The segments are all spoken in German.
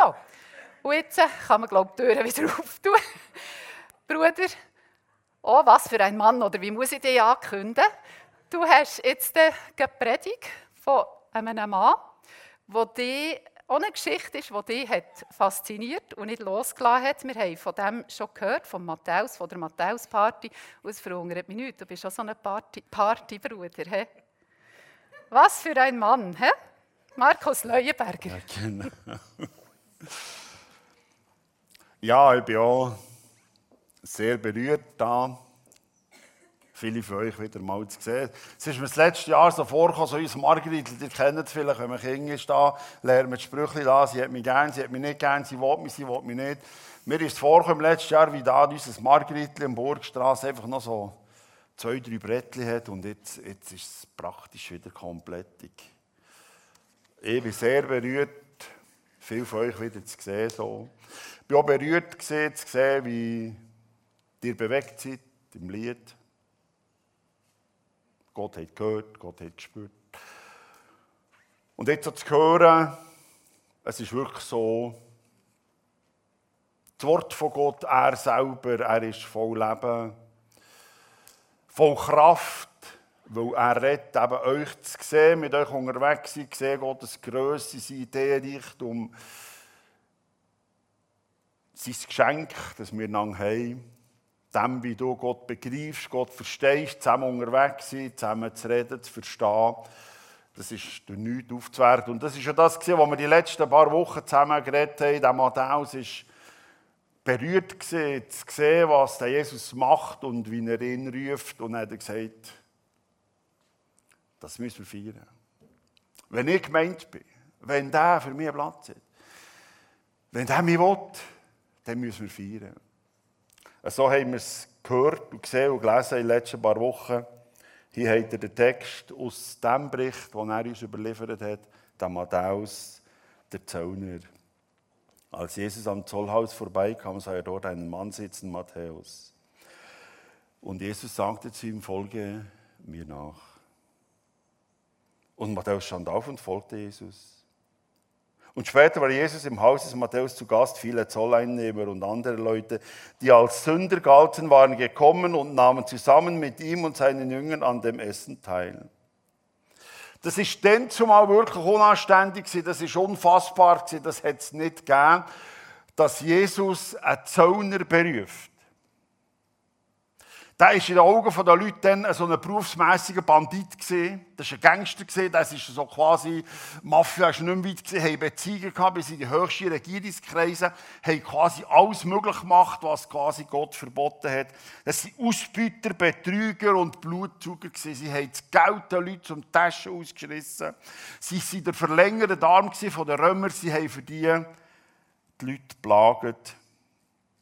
So, und jetzt äh, kann man, glaube ich, die Türen wieder auftun. Bruder, oh, was für ein Mann, oder wie muss ich dich ankündigen? Du hast jetzt eine Predigt von einem Mann, dich auch eine Geschichte ist, die dich fasziniert und nicht losgelassen hat. Wir haben von dem schon gehört, von Matthäus, von der Matthäus-Party. Und es verhungert mich nicht. Du bist auch so ein Partybruder. He? Was für ein Mann, he? Markus Leuenberger. Ja, genau. Ja, ich bin auch sehr berührt da viele von euch wieder mal zu sehen. Es ist mir das letzte Jahr so vorgekommen, so uns Margrit, ihr kennt es vielleicht, wenn man Kind ist da, lernt man die Sprüche da, sie hat mich gern, sie hat mich nicht gern, sie will mich, sie will mich nicht. Mir ist es vorgekommen, im letzten Jahr, wie da unser Margrit in Burgstraße einfach noch so zwei, drei Brettchen hat und jetzt, jetzt ist es praktisch wieder komplett. Ich bin sehr berührt, viele von euch wieder zu sehen. So. Ich bin auch berührt gesehen, zu sehen, wie ihr bewegt seid im Lied. Gott hat gehört, Gott hat gespürt. Und jetzt so zu hören, es ist wirklich so, das Wort von Gott, er selber, er ist voll Leben, voll Kraft, weil er redet, eben euch zu sehen, mit euch unterwegs sein, sehen Gottes Größe, sein Ideenreichtum, sein Geschenk, das wir lang haben dem, wie du Gott begreifst, Gott verstehst, zusammen unterwegs sein, zusammen zu reden, zu verstehen. Das ist durch nichts aufzuwerten. Und das ist ja das, was wir die letzten paar Wochen zusammen geredet haben. Der Matthäus ist berührt gewesen, zu sehen, was der Jesus macht und wie er ihn ruft. Und er hat gesagt, das müssen wir feiern. Wenn ich gemeint bin, wenn der für mich Platz hat, wenn der mich will, dann müssen wir feiern. So haben wir es gehört und gesehen und gelesen in den letzten paar Wochen. Hier habt ihr den Text aus dem Bericht, den er uns überliefert hat, der Matthäus, der Zöllner. Als Jesus am Zollhaus vorbeikam, sah er dort einen Mann sitzen, Matthäus. Und Jesus sagte zu ihm, folge mir nach. Und Matthäus stand auf und folgte Jesus. Und später war Jesus im Haus des Matthäus zu Gast. Viele Zolleinnehmer und andere Leute, die als Sünder galten, waren gekommen und nahmen zusammen mit ihm und seinen Jüngern an dem Essen teil. Das ist dann zumal wirklich unanständig das ist unfassbar das hätte es nicht gegeben, dass Jesus einen Zöllner beruft. Der war in den Augen der Leute dann so ein berufsmässiger Bandit. Das war ein Gangster, das ist so quasi, Mafia ist nicht mehr weit, gewesen. haben Beziehungen gehabt bis in die höchsten Regierungskreise, haben quasi alles möglich gemacht, was quasi Gott verboten hat. Das waren Ausbüter, Betrüger und Blutzuger. Gewesen. Sie haben das Geld den Leuten zum Taschen ausgeschrissen. Sie waren der verlängerte Arm von den Römern. Sie haben für die die Leute plagt.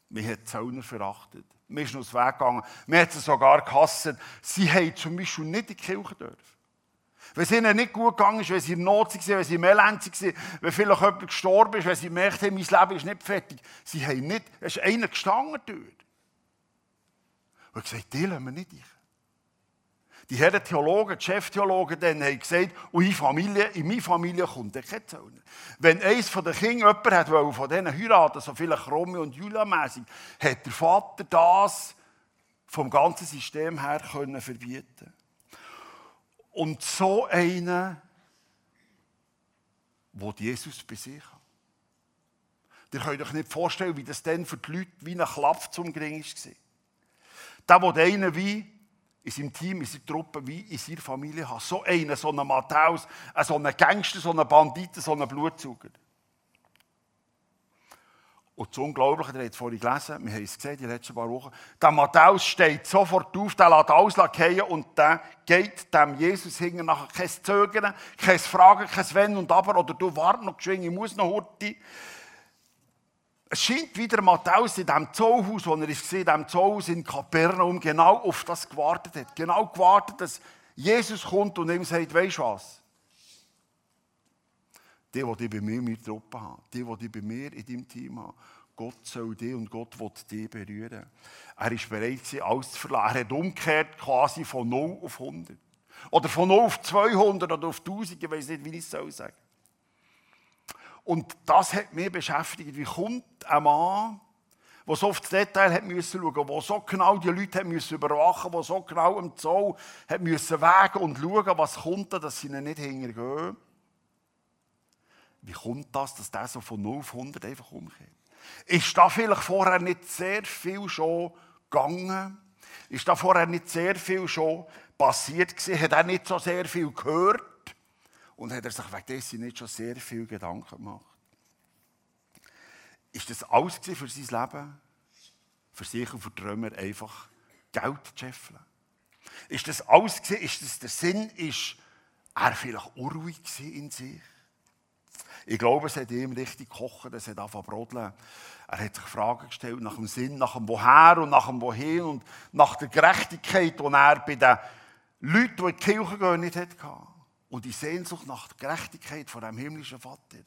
Man hat Zöllner verachtet. Wir sind aus dem Weg gegangen. Wir haben sogar gehasst. Sie haben zum Beispiel nicht in die Kirche dürfen. Wenn es ihnen nicht gut gegangen ist, wenn sie in Not waren, wenn sie im Elend waren, wenn vielleicht jemand gestorben ist, wenn sie gemerkt haben, mein Leben ist nicht fertig. Sie haben nicht, es ist einer gestanden dort. Und gesagt, die lassen wir nicht rein. Die Herren Theologen, die Cheftheologen, dann haben gesagt, und in, Familie, in meine Familie kommt der kein Zöllner. Wenn eines von den Kindern jemand hat, weil von denen heiraten, so vielleicht Romeo und Julia mäßig, hat der Vater das vom ganzen System her können verbieten. Und so einen, wo Jesus bei sich hat. Ihr könnt euch nicht vorstellen, wie das dann für die Leute wie ein Klapp zum Gring war. Der, der einen wie in seinem Team, in seiner Truppe, wie in seiner Familie hat. So einen, so einen Matthäus, so einen Gangster, so einen Banditen, so einen Blutzüger. Und das Unglaubliche, ihr habt es vorhin gelesen, wir haben es gesehen, die letzten paar Wochen, der Matthäus steht sofort auf, der lässt alles fallen und der geht dem Jesus hinten nachher. Kein Zögern, kein Fragen, kein Wenn und Aber, oder du wart noch geschwind, ich muss noch heute. Es scheint wieder Matthäus in diesem Zollhaus, wo er ist, in diesem Zollhaus in Kapernaum, genau auf das gewartet hat. Genau gewartet, dass Jesus kommt und ihm sagt, weisst du was? Die, die bei mir in meiner Truppe haben, die, die bei mir in deinem Team haben, Gott soll dich und Gott will dich berühren. Er ist bereit, alles zu verlassen. Er hat umgekehrt quasi von 0 auf 100. Oder von 0 auf 200 oder auf 1000, ich weiß nicht, wie ich es sagen soll. Und das hat mich beschäftigt. Wie kommt ein Mann, der so auf das Detail hat müssen schauen, der so genau die Leute hat müssen überwachen, der so genau im Zoll hat müssen wägen und schauen, was kommt da, dass sie ihnen nicht hintergehen. Wie kommt das, dass der so von 0 auf 100 einfach umgeht? Ist da vielleicht vorher nicht sehr viel schon gegangen? Ist da vorher nicht sehr viel schon passiert gewesen? Hat er nicht so sehr viel gehört? Und hat er sich wegen dessen nicht schon sehr viel Gedanken gemacht? Ist das alles für sein Leben? Für sich und für die einfach Geld zu scheffeln? Ist das alles? Ist das der Sinn? Ist er vielleicht unruhig in sich? Ich glaube, es hat ihm richtig gekocht, es hat angefangen brodeln. Er hat sich Fragen gestellt nach dem Sinn, nach dem Woher und nach dem Wohin und nach der Gerechtigkeit, die er bei den Leuten, die in die Kirche gehen, nicht hatte. Und die Sehnsucht nach Gerechtigkeit von dem himmlischen Vater.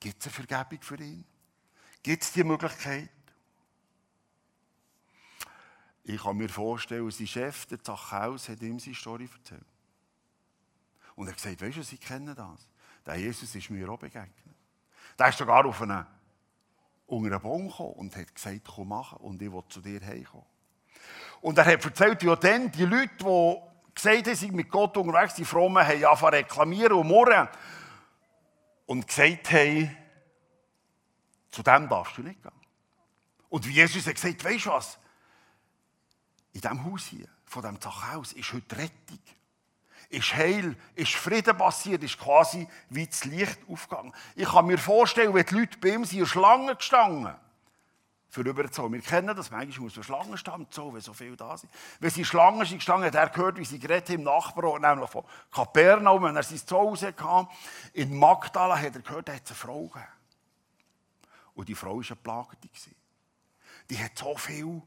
Gibt es eine Vergebung für ihn? Gibt es die Möglichkeit? Ich kann mir vorstellen, sein Chef, der Zachäus, hat ihm seine Story erzählt. Und er hat gesagt, weißt du, Sie kennen das. Der Jesus ist mir auch begegnet. Der ist sogar auf einen, unter einen Baum gekommen und hat gesagt, komm machen und ich will zu dir heimkommen. Und er hat erzählt, ja dann, die Leute, die gesagt haben, sind mit Gott unterwegs, die Frommen, haben angefangen reklamieren und murren. Und gesagt haben, zu dem darfst du nicht gehen. Und wie Jesus hat gesagt, weißt du was? In diesem Haus hier, von diesem Zachhaus, ist heute Rettung ist Heil, ist Frieden passiert, ist quasi wie das Licht aufgegangen. Ich kann mir vorstellen, wenn die Leute bei ihm sind, Schlangen gestanden für rüberzuholen. Wir kennen das, manchmal muss man Schlangen stehen, so, wenn so viele da sind. Wenn sie Schlangen sind gestanden, hat er gehört, wie sie geredet haben im Nachbarort, nämlich von Kapernaum, wenn er sein Zuhause hatte. In Magdala hat er gehört, er hat eine Frau gegeben. Und die Frau war eine Plagete. Die hat so viel,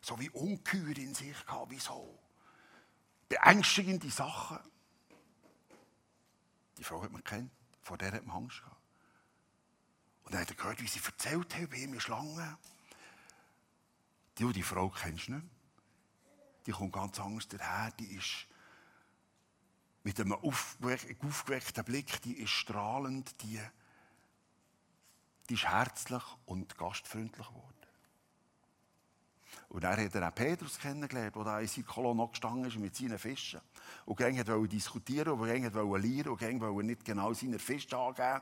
so wie Ungeheuer in sich gehabt, wie so beängstigende Sachen. Die Frau hat man kennt, vor der hat man Angst gehabt. Und dann hat er gehört, wie sie erzählt hat, bei ihm Schlangen. Die, die Frau kennst du nicht. Die kommt ganz anders daher, die ist mit einem aufgeweckten Blick, die ist strahlend, die, die ist herzlich und gastfreundlich geworden. Und dann hat er auch Petrus kennengelernt, der in seiner Kolonne gestanden ist mit seinen Fischen. Und gegen wollte diskutieren, und gegen wollte lernen, und gegen wollte nicht genau seine Fische angeben.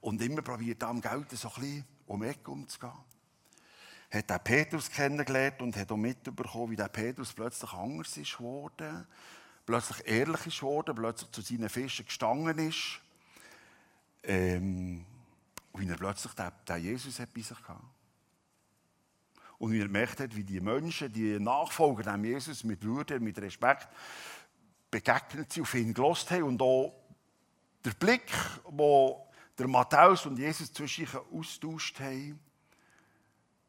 Und immer probiert am Geld so ein bisschen um die Ecke umzugehen. Hat er Petrus kennengelernt und hat auch mitbekommen, wie der Petrus plötzlich anders ist geworden. Plötzlich ehrlich ist geworden, plötzlich zu seinen Fischen gestanden ist. Ähm, wie er plötzlich den, den Jesus hat bei sich hatte. Und wie er gemerkt hat, wie die Menschen, die Nachfolger dem Jesus mit Würde, mit Respekt begegnet sind, auf ihn gelost haben und auch der Blick, wo der Matthäus und Jesus zwischen sich austauscht haben,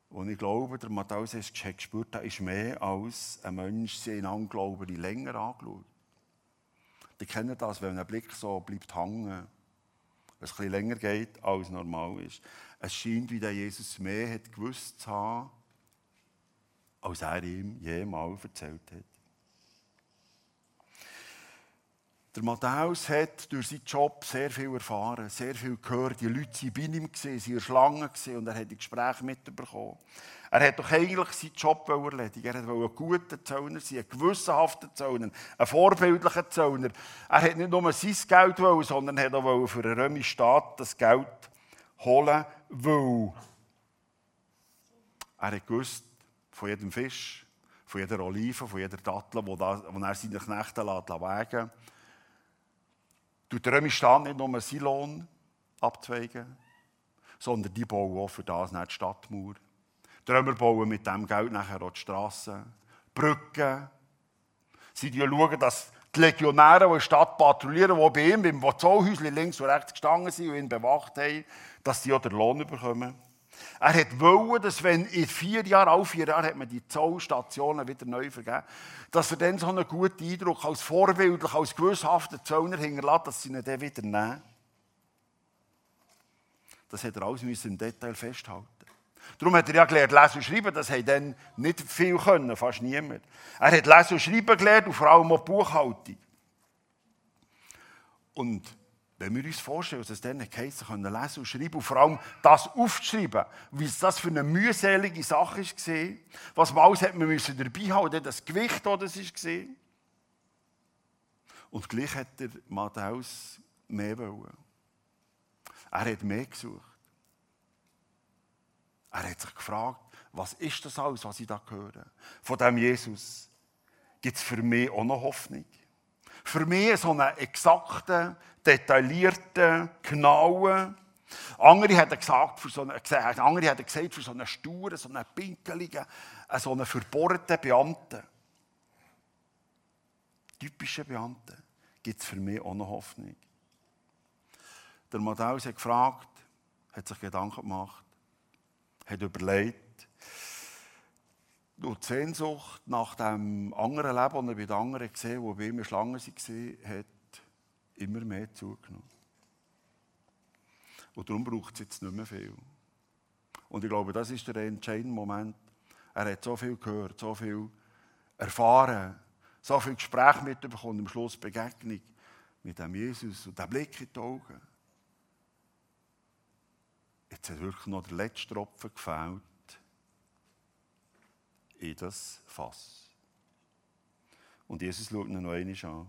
und ich glaube, der Matthäus hat gespürt, da ist mehr als ein Mensch, sie einander glauben, die länger angeschaut. Die kennen das, wenn ein Blick so bleibt hängen, es bisschen länger geht, als normal ist. Es scheint, wie der Jesus mehr hat gewusst zu haben, als er ihm jemals erzählt hat. Der Matthäus hat durch seinen Job sehr viel erfahren, sehr viel gehört. Die Leute waren bei ihm, waren Schlangen und er hat die Gespräche mitbekommen. Er hat doch eigentlich seinen Job erledigen. Er wollte ein guter Zöllner sein, ein gewissenhafter Zöllner, ein vorbildlicher Zöllner. Er hat nicht nur sein Geld wollen, sondern er auch für den römischen Staat das Geld holen, weil er hat von jedem Fisch, von jeder Olive, von jeder Dattel, wo er seine Knechte lässt, wägen Tut der römische Staat nicht nur seinen Lohn abzweigen, sondern die bauen auch für das nicht die Stadtmauer. Die Römer bauen mit dem Geld nachher auch die Strassen, Brücken. Sie schauen, dass die Legionäre, die in der Stadt patrouillieren, die bei ihm beim Zollhäuschen links und rechts gestanden sind und ihn bewacht haben, dass sie auch den Lohn bekommen. Er hat wollen, dass wenn in vier Jahren, alle vier Jahre, hat man die Zollstationen wieder neu vergeben, dass er dann so einen guten Eindruck als vorbildlich, als gewisshafter Zöllner hinterlässt, dass sie ihn dann wieder nehmen. Das hat er alles im Detail festhalten. Darum hat er ja gelernt, lesen und schreiben. Das hat dann nicht viel können, fast niemand. Er hat lesen und schreiben gelernt und vor allem auch Buchhaltung. Und wenn wir uns vorstellen, dass es dann geheißen können lesen und schreiben und vor allem das aufzuschreiben, wie das für eine mühselige Sache war, was man alles hat man müssen dabei haben, das Gewicht, das es war. Und gleich hat der Matthäus mehr wollen. Er hat mehr gesucht. Er hat sich gefragt, was ist das alles, was ich da höre? Von dem Jesus gibt es für mich auch noch Hoffnung. Für mich so einen exakten, detaillierten, genauen. Andere haben gesagt, für so einen, haben gesagt, für so einen sturen, so einen pinkeligen, so einen verbohrten Beamten. Typische Beamten gibt es für mich noch Hoffnung. Der Matthäus hat gefragt, hat sich Gedanken gemacht, hat überlegt, die Sehnsucht nach dem anderen Leben, das er bei den anderen gesehen wo bei ihm Schlangen waren, hat immer mehr zugenommen. Und darum braucht es jetzt nicht mehr viel. Und ich glaube, das ist der entscheidende Moment. Er hat so viel gehört, so viel erfahren, so viel Gespräch mitbekommen, am Schluss Begegnung mit dem Jesus und der Blick in die Augen. Jetzt hat wirklich noch der letzte Tropfen gefällt in das Fass. Und Jesus schaut ihn noch einmal an.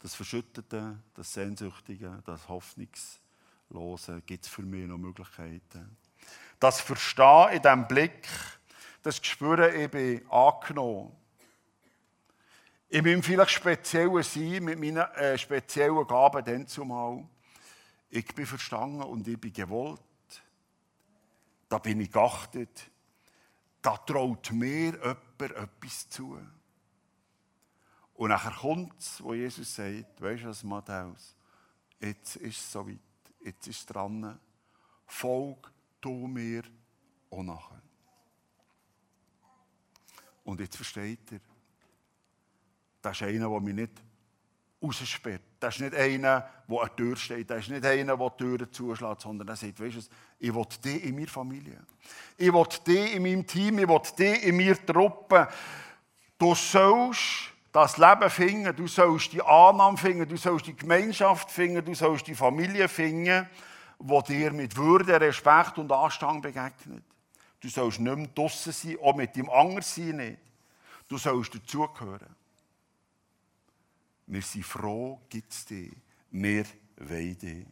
Das Verschüttete, das Sehnsüchtige, das Hoffnungslose gibt es für mich noch Möglichkeiten. Das Verstehen in diesem Blick, das Spüren, ich bin angenommen. In meinem vielleicht speziellen Sein, mit meinen äh, speziellen Gaben dann zumal. Ich bin verstanden und ich bin gewollt. Da bin ich geachtet da traut mir jemand etwas zu. Und nachher kommt es, wo Jesus sagt, weißt du was, Matthäus, jetzt ist es soweit, jetzt ist es dran, folg du mir auch nachher. Und jetzt versteht er, das ist einer, der mich nicht raussperrt. Das ist nicht einer, der an der Tür steht. Das ist nicht einer, der die Türen zuschlägt, sondern er sagt, weißt du, ich will dich in meiner Familie. Ich will dich in meinem Team. Ich will dich in meiner Truppe. Du sollst das Leben finden. Du sollst die Annahme finden. Du sollst die Gemeinschaft finden. Du sollst die Familie finden, die dir mit Würde, Respekt und Anstand begegnet. Du sollst nicht mehr draussen sein, auch mit dem Anderssein nicht. Du sollst dazugehören. Wir sind froh, gibt es dich. Wir wollen dich.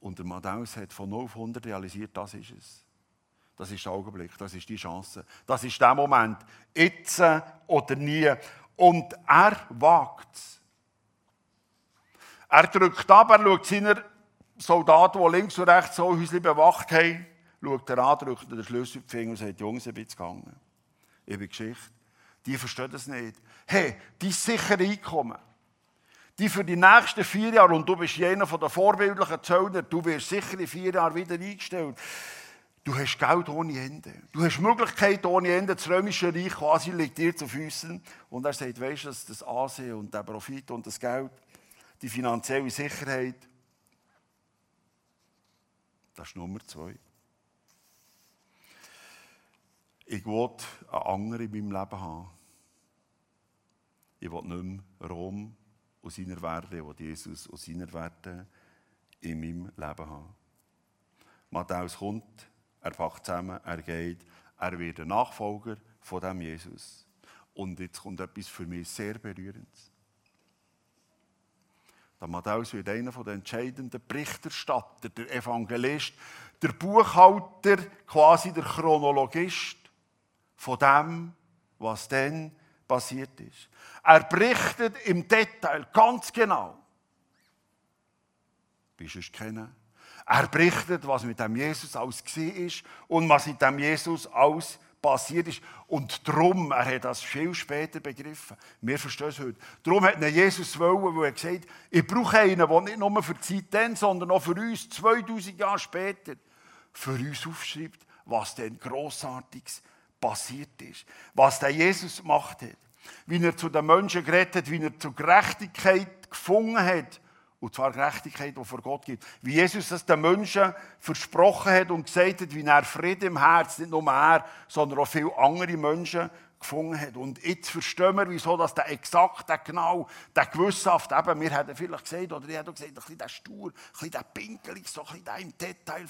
Und der Matthäus hat von 0 auf 100 realisiert, das ist es. Das ist der Augenblick, das ist die Chance. Das ist der Moment. Jetzt oder nie. Und er wagt es. Er drückt ab, er schaut seine Soldaten, die links und rechts so Häusli bewacht haben, schaut er an, drückt den Schlüssel in die Finger und sagt, Jungs, ich bin gegangen. Ich bin Geschichte. Die verstehen das nicht. Hey, die sichere Einkommen, die für die nächsten vier Jahre, und du bist jener den vorbildlichen Zöllner, du wirst sicher in vier Jahren wieder eingestellt. Du hast Geld ohne Ende. Du hast Möglichkeiten ohne Ende. Das römische Reich quasi liegt dir zu Füßen. Und er sagt, weißt du, das Ansehen und der Profit und das Geld, die finanzielle Sicherheit, das ist Nummer zwei. Ich will einen anderen in meinem Leben haben. Ich will nicht mehr Rom aus seiner Werte, ich will Jesus aus seiner Werte in meinem Leben haben. Matthäus kommt, er packt zusammen, er geht, er wird ein Nachfolger von dem Jesus. Und jetzt kommt etwas für mich sehr Berührendes. Der Matthäus wird einer der entscheidenden Berichterstatter, der Evangelist, der Buchhalter, quasi der Chronologist von dem, was dann passiert ist. Er berichtet im Detail ganz genau, wie du es kennen. Er berichtet, was mit dem Jesus alles ist und was mit dem Jesus alles passiert ist. Und darum, er hat das viel später begriffen. Wir verstehen es heute. Darum hat Jesus wollen, weil er gesagt hat, ich brauche einen, der nicht nur für die Zeit dann, sondern auch für uns 2000 Jahre später für uns aufschreibt, was denn Grossartiges passiert ist. Was der Jesus gemacht hat wie er zu den Menschen geredet hat, wie er zur Gerechtigkeit gefunden hat. Und zwar Gerechtigkeit, die vor Gott gibt. Wie Jesus das den Menschen versprochen hat und gesagt hat, wie er Frieden im Herzen, nicht nur er, sondern auch viele andere Menschen gefunden hat. Und jetzt verstehen wir, wieso dass der exakt, der genau, der gewissenhaft, eben, wir hätten vielleicht gesagt, oder ich hätte gesagt, ein bisschen der stur, ein bisschen der pinkelig, so ein bisschen der im Detail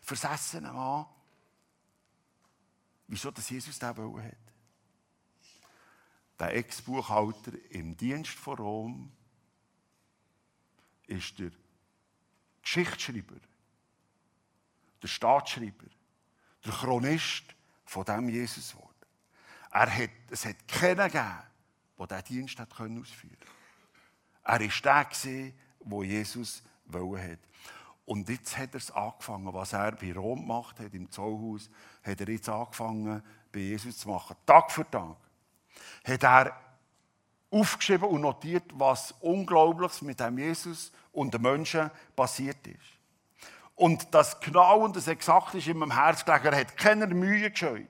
versessene Mann. Wieso dass Jesus das hat. Der Ex-Buchhalter im Dienst von Rom ist der Geschichtsschreiber, der Staatsschreiber, der Chronist von dem Jesus wurde. Er hat, es hat keinen gegeben, der diesen Dienst hat ausführen konnte. Er war der, wo Jesus wollte. Und jetzt hat er es angefangen, was er bei Rom gemacht hat, im Zollhaus, hat er jetzt angefangen, bei Jesus zu machen. Tag für Tag. Hat er aufgeschrieben und notiert, was Unglaubliches mit dem Jesus und den Menschen passiert ist. Und das genau und das exakt ist in meinem Herz gelegen. Er hat keine Mühe gescheut.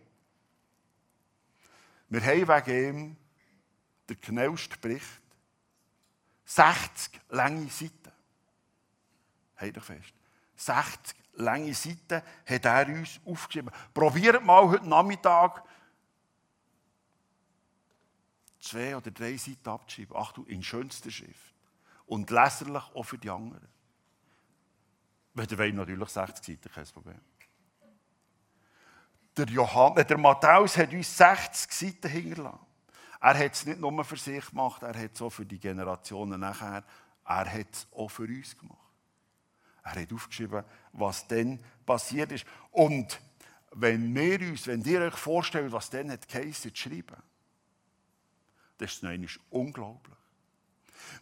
Wir haben wegen ihm den genauesten Bericht. 60 lange Seiten. Halt doch fest. 60 lange Seiten hat er uns aufgeschrieben. Probiert mal heute Nachmittag zwei oder drei Seiten abzuschreiben. Ach du, in schönster Schrift. Und leserlich auch für die anderen. Wenn ihr wollt, natürlich 60 Seiten, kein Problem. Der, Johann, der Matthäus hat uns 60 Seiten hinterlassen. Er hat es nicht nur für sich gemacht, er hat es auch für die Generationen nachher, er hat es auch für uns gemacht. Er hat aufgeschrieben, was dann passiert ist. Und wenn wir uns, wenn ihr euch vorstellt, was dann hat geheißen, zu schreiben, das ist unglaublich.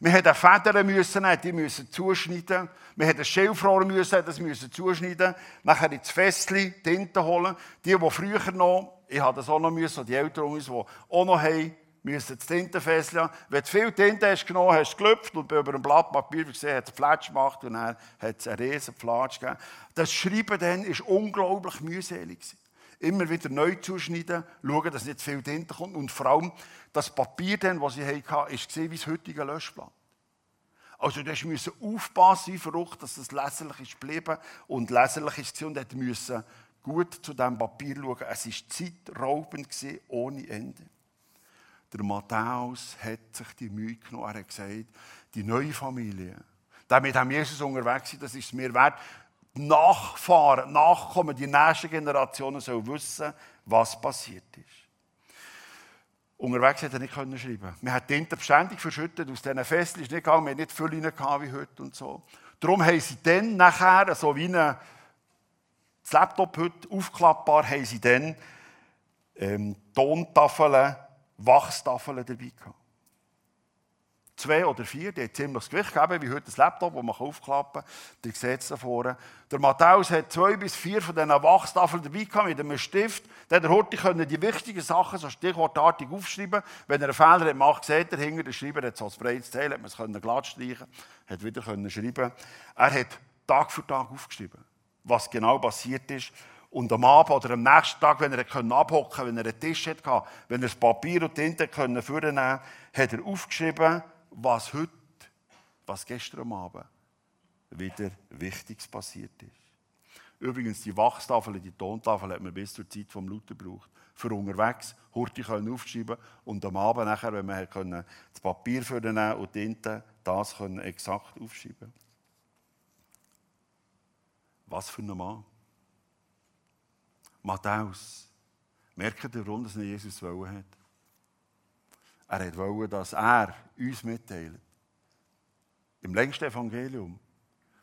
Wir mussten Federn müssen, die müssen zuschneiden. Wir mussten Schilfrohr müssen, das müssen zuschneiden. Nachher ins Festli Tinte holen. Die, die früher noch, ich hatte das auch noch müssen, die Eltern uns, die auch noch haben, müssen das Tintenfässchen haben. Wenn du viel Tinte hast genommen, hast du gelüpft und über einem Blatt Papier gesehen, hat es Flatsch gemacht und dann hat es einen riesen Flatsch gegeben. Das Schreiben dann war unglaublich mühselig immer wieder neu zuschneiden, schauen, dass nicht viel Tinte kommt. Und vor allem das Papier, dann, das ich hatte, war wie das heutige Löschblatt. Also du musst aufpassen, wie dass das leserlich ist geblieben und leserlich ist und du musst gut zu diesem Papier schauen. Es war zeitraubend, ohne Ende. Der Matthäus hat sich die Mühe genommen. Er hat gesagt, die neue Familie, der mit dem Jesus unterwegs ist, das ist es mir wert. Nachfahren, Nachkommen, die nächsten Generationen sollen wissen, was passiert ist. Unterwegs hätte er nicht können schreiben. Wir haben die beständig verschüttet aus diesen Fesseln, ist nicht gegangen, wir hatten nicht rein wie heute und so. Darum haben sie dann nachher, so wie ein Laptop heute aufklappbar, haben sie dann ähm, Tontafeln, Wachstafeln dabei gehabt zwei oder vier, die haben ziemlich das Gewicht gegeben, wie heute das Laptop, das man aufklappen kann. Die seht es da vorne. Der Matthäus hat zwei bis vier von diesen Wachstafeln dabei gehabt, mit einem Stift. Der Horti können die wichtigen Sachen so stichwortartig aufschreiben. Wenn er einen Fehler macht, seht er hinter den Schreiber, hat so ein breites Teil, hat man es glatt streichen hat wieder können schreiben Er hat Tag für Tag aufgeschrieben, was genau passiert ist. Und am Abend oder am nächsten Tag, wenn er abhocken konnte, wenn er einen Tisch hatte, wenn er das Papier und Tinte vornehmen konnte, hat er aufgeschrieben, was heute, was gestern am Abend wieder Wichtiges passiert ist. Übrigens, die Wachstafel, die Tontafel hat man bis zur Zeit vom Luther gebraucht. Für unterwegs, Hurti können aufschreiben und am Abend nachher, wenn man das Papier den und die Tinte, das exakt aufschreiben. Was für ein Mann. Matthäus. Merkt ihr, warum das Jesus wollen hat? Er wollte, dass er uns mitteilt, im längsten Evangelium,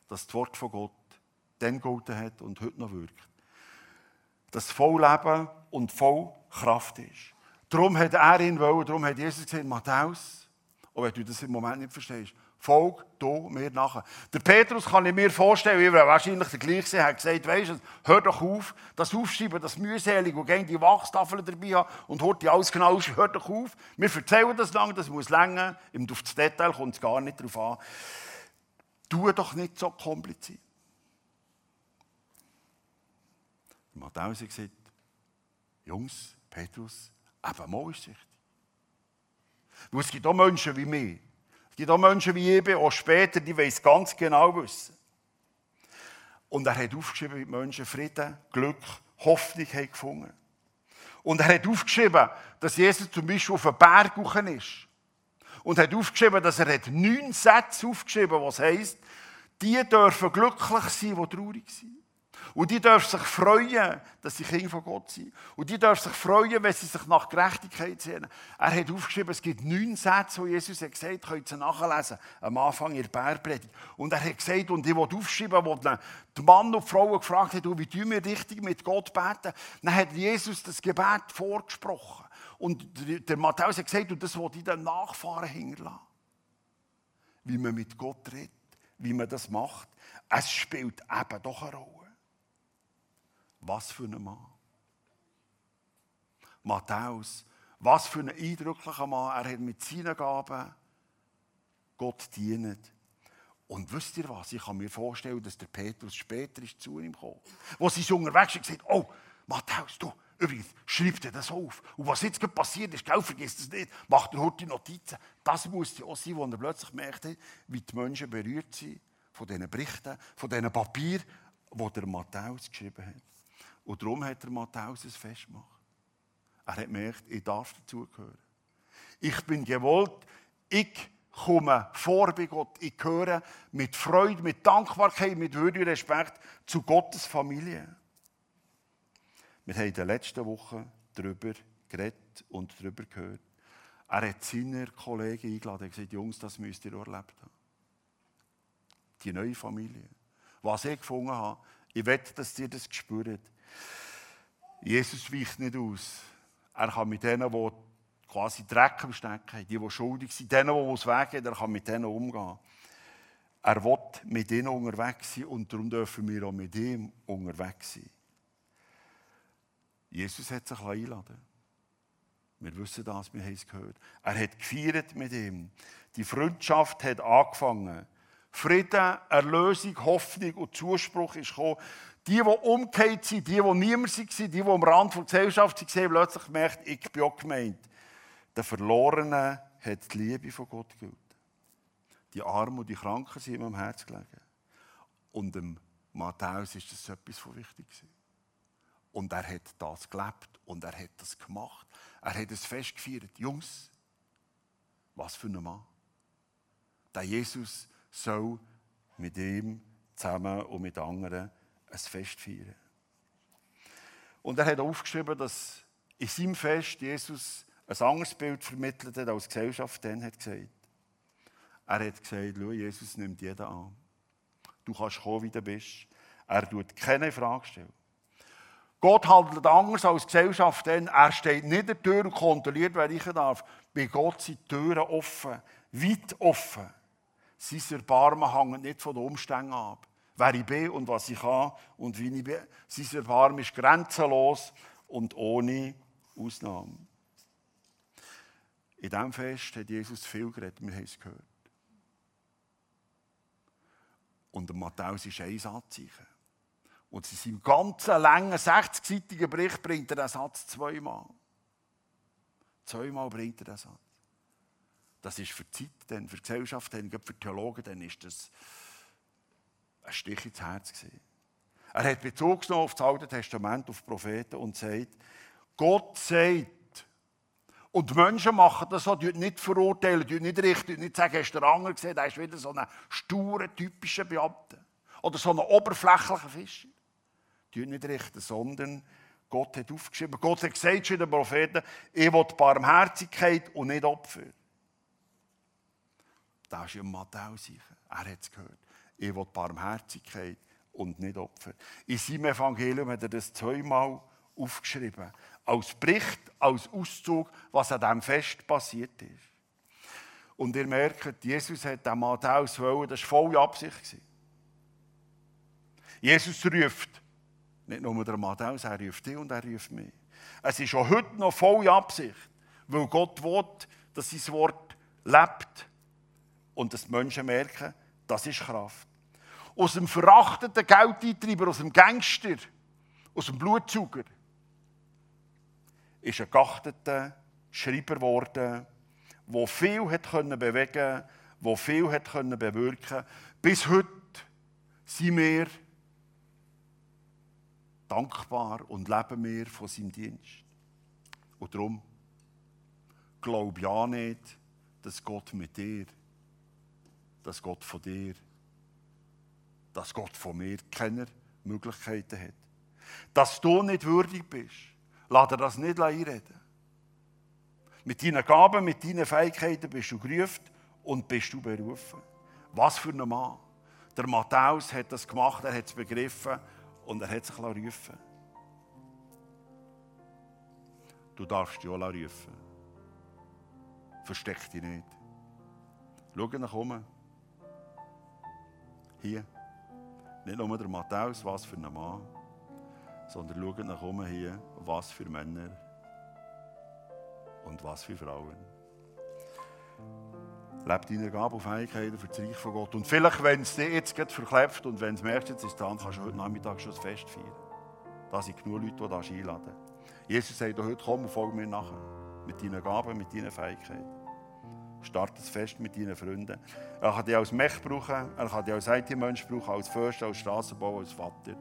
dass das Wort von Gott dann gegolten hat und heute noch wirkt. Dass voll Leben und voll Kraft ist. Darum hat er ihn wollen, darum hat Jesus gesagt, Matthäus, auch wenn du das im Moment nicht verstehst, Folg du mir nachher. Der Petrus kann ich mir vorstellen, wie wir wahrscheinlich der gleiche hat gesagt, weißt du, hör doch auf, das Aufschreiben, das mühselig und gehen die Wachstafel dabei haben und hört die alles genau hör doch auf. Wir erzählen das lange, das muss länger, auf das Detail kommt es gar nicht drauf an. Tu doch nicht so kompliziert. Matthäus hat gesagt, Jungs, Petrus, eben mal ist es wichtig. es gibt auch Menschen wie mich, gibt auch Menschen wie bin, auch später, die es ganz genau wissen. Und er hat aufgeschrieben, wie die Menschen Frieden, Glück, Hoffnung haben gefunden. Und er hat aufgeschrieben, dass Jesus zum Beispiel auf einen Berg ist. Und er hat aufgeschrieben, dass er hat neun Sätze aufgeschrieben, was heisst, die dürfen glücklich sein, die traurig sind. Und die dürfen sich freuen, dass sie Kinder von Gott sind. Und die dürfen sich freuen, wenn sie sich nach Gerechtigkeit sehen. Er hat aufgeschrieben, es gibt neun Sätze, die Jesus hat gesagt hat, könnt ihr nachlesen, am Anfang in der Bärpredigt. Und er hat gesagt, und ich will aufschreiben, wo die Mann und die Frau gefragt haben, wie tun wir richtig mit Gott beten, dann hat Jesus das Gebet vorgesprochen. Und der Matthäus hat gesagt, und das will ich den Nachfahren hinterlassen. Wie man mit Gott redet, wie man das macht. Es spielt eben doch eine Rolle. Was für ein Mann. Matthäus, was für ein eindrücklicher Mann. Er hat mit seinen Gaben Gott dienet. Und wisst ihr was? Ich kann mir vorstellen, dass der Petrus später ist zu ihm gekommen. Wo sie so unterwegs sind, gesagt, oh, Matthäus, du, übrigens, schreib dir das auf. Und was jetzt passiert ist, gell, vergiss das nicht, mach dir heute Notizen. Das muss ja auch sein, wo er plötzlich merkt, wie die Menschen berührt sind von diesen Berichten, von diesen Papieren, die der Matthäus geschrieben hat. Und darum hat der Matthäus es festgemacht. Er hat gemerkt, ich darf dazugehören. Ich bin gewollt, ich komme vor bei Gott. Ich gehöre mit Freude, mit Dankbarkeit, mit Würde und Respekt zu Gottes Familie. Wir haben in den letzten Wochen darüber geredet und darüber gehört. Er hat seine Kollegen eingeladen und gesagt, Jungs, das müsst ihr erlebt haben. Die neue Familie. Was ich gefunden habe, ich wette, dass ihr das gespürt Jesus weicht nicht aus. Er kann mit denen, die quasi Dreck am Stecken haben, die, die schuldig sind, denen, die es weggehen, er kann mit denen umgehen. Er will mit ihnen unterwegs sein und darum dürfen wir auch mit ihm unterwegs sein. Jesus hat sich einladen Wir wissen das, wir haben es gehört. Er hat gefeiert mit ihm. Die Freundschaft hat angefangen. Frieden, Erlösung, Hoffnung und Zuspruch ist gekommen. Die, die umgekehrt sind, die, die niemand waren, die, die am Rand der Gesellschaft waren, plötzlich gemerkt, ich bin auch gemeint. Der Verlorene hat die Liebe von Gott gegeben. Die Armen und die Kranken sind ihm am Herz gelegen. Und dem Matthäus ist das etwas von wichtig Und er hat das gelebt und er hat das gemacht. Er hat es festgefeiert. Jungs, was für ein Mann. Der Jesus soll mit ihm zusammen und mit anderen ein Fest feiern. Und er hat aufgeschrieben, dass in seinem Fest Jesus ein anderes Bild vermittelt hat, als die Gesellschaft dann hat gesagt. Er hat gesagt, schau, Jesus nimmt jeden an. Du kannst kommen, wie du bist. Er tut keine Frage stellen. Gott handelt anders als die Gesellschaft denn. Er steht nicht der Tür und kontrolliert, wer ich darf. Bei Gott sind die Türen offen, weit offen. Sein Erbarmen hängt nicht von den Umständen ab wer ich bin und was ich kann und wie ich bin. Sein Erbarmen ist grenzenlos und ohne Ausnahme. In diesem Fest hat Jesus viel geredet, wir haben es gehört. Und Matthäus ist ein Satzzeichen. Und in seinem ganzen langen, 60-seitigen Bericht bringt er den Satz zweimal. Zweimal bringt er den Satz. Das ist für die Zeit, für die Gesellschaft, für die Theologen, dann ist das ein Stich ins Herz. Gewesen. Er hat Bezug genommen auf das Alte Testament, auf Propheten und sagt, Gott sagt, und die Menschen machen das so, die nicht verurteilen, die nicht richten, nicht sagen, hast du den Anger gesehen, der ist wieder so ein sturer, typischer Beamter. Oder so ein oberflächlicher Fischer. Die nicht richten, sondern Gott hat aufgeschrieben, Gott hat gesagt zu den Propheten, ich will Barmherzigkeit und nicht Opfer. Das ist ja Matthäus. Er hat es gehört. Ich will Barmherzigkeit und nicht Opfer. In seinem Evangelium hat er das zweimal aufgeschrieben. Als Bericht, als Auszug, was an diesem Fest passiert ist. Und ihr merkt, Jesus hat den Matthäus wollen, das war volle Absicht. Jesus ruft, nicht nur der Matthäus, er ruft dich und er ruft mich. Es ist auch heute noch volle Absicht, weil Gott will, dass sein Wort lebt und dass die Menschen merken, das ist Kraft aus dem verachteten Geldeintreiber, aus dem Gangster, aus dem Blutsauger, ist ein geachteter Schreiber geworden, der viel hat bewegen konnte, der viel hat bewirken Bis heute sind wir dankbar und leben wir von seinem Dienst. Und darum glaub ja nicht, dass Gott mit dir, dass Gott von dir, dass Gott von mir keine Möglichkeiten hat. Dass du nicht würdig bist, lass dir das nicht einreden. Mit deinen Gaben, mit deinen Fähigkeiten bist du gerufen und bist du berufen. Was für ein Mann. Der Matthäus hat das gemacht, er hat es begriffen und er hat sich rufen Du darfst dich auch rufen. Versteck dich nicht. Schau nach oben. Hier. Nicht nur der Matthäus, was für ein Mann, sondern schau nach oben hier, was für Männer und was für Frauen. Lebe deine Gabe und Fähigkeiten für das Reich von Gott. Und vielleicht, wenn es dir jetzt gerade verklebt und wenn es merkst, jetzt ist dran, kannst du heute Nachmittag schon das Fest feiern. Da sind genug Leute, die das einladen. Jesus sagt heute, komm und folge mir nachher. Mit deinen Gaben, mit deinen Fähigkeiten. Start das Fest mit deinen Freunden. Er kann dich als Mech brauchen, er kann dich als IT-Mensch brauchen, als Förster, als Straßenbauer, als Vater.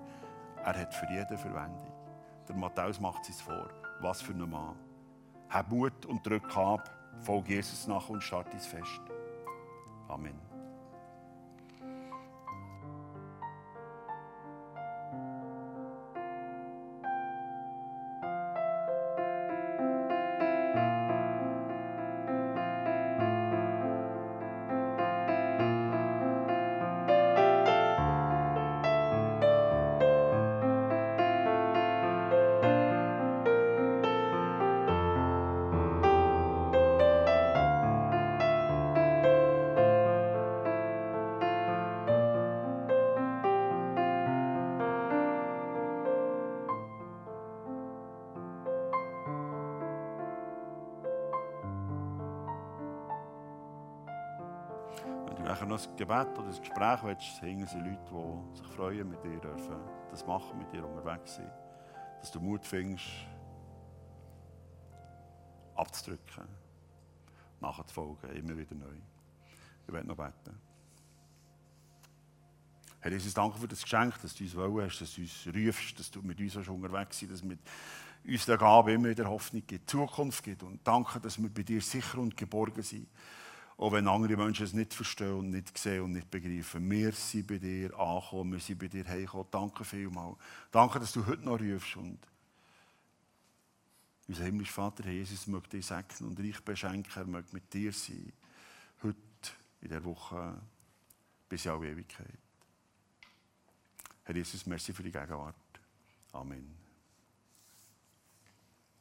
Er hat für jeden Verwendung. Der Matthäus macht es vor. Was für ein Mann. Hab Mut und drück ab, folge Jesus nach und start das Fest. Amen. Gebet oder ein Gespräch willst, hängen sie Leute, die sich freuen, mit dir dürfen, das machen, mit dir unterwegs sein. Dass du Mut findest, abzudrücken, nachzufolgen, immer wieder neu. Ich werde noch beten. Herr Jesus, danke für das Geschenk, dass du uns wollen hast, dass du uns rufst, dass du mit uns unterwegs bist, dass mit uns der Gabe immer wieder Hoffnung gibt, Zukunft gibt. Und danke, dass wir bei dir sicher und geborgen sind. Auch wenn andere Menschen es nicht verstehen und nicht sehen und nicht begreifen. Wir sind bei dir angekommen, wir sind bei dir heimgekommen. Danke vielmals. Danke, dass du heute noch rufst. Und unser himmlischer Vater, Jesus, möchte dich segnen und reich beschenken. Er möchte mit dir sein. Heute, in der Woche, bis in alle Ewigkeit. Herr Jesus, merci für die Gegenwart. Amen.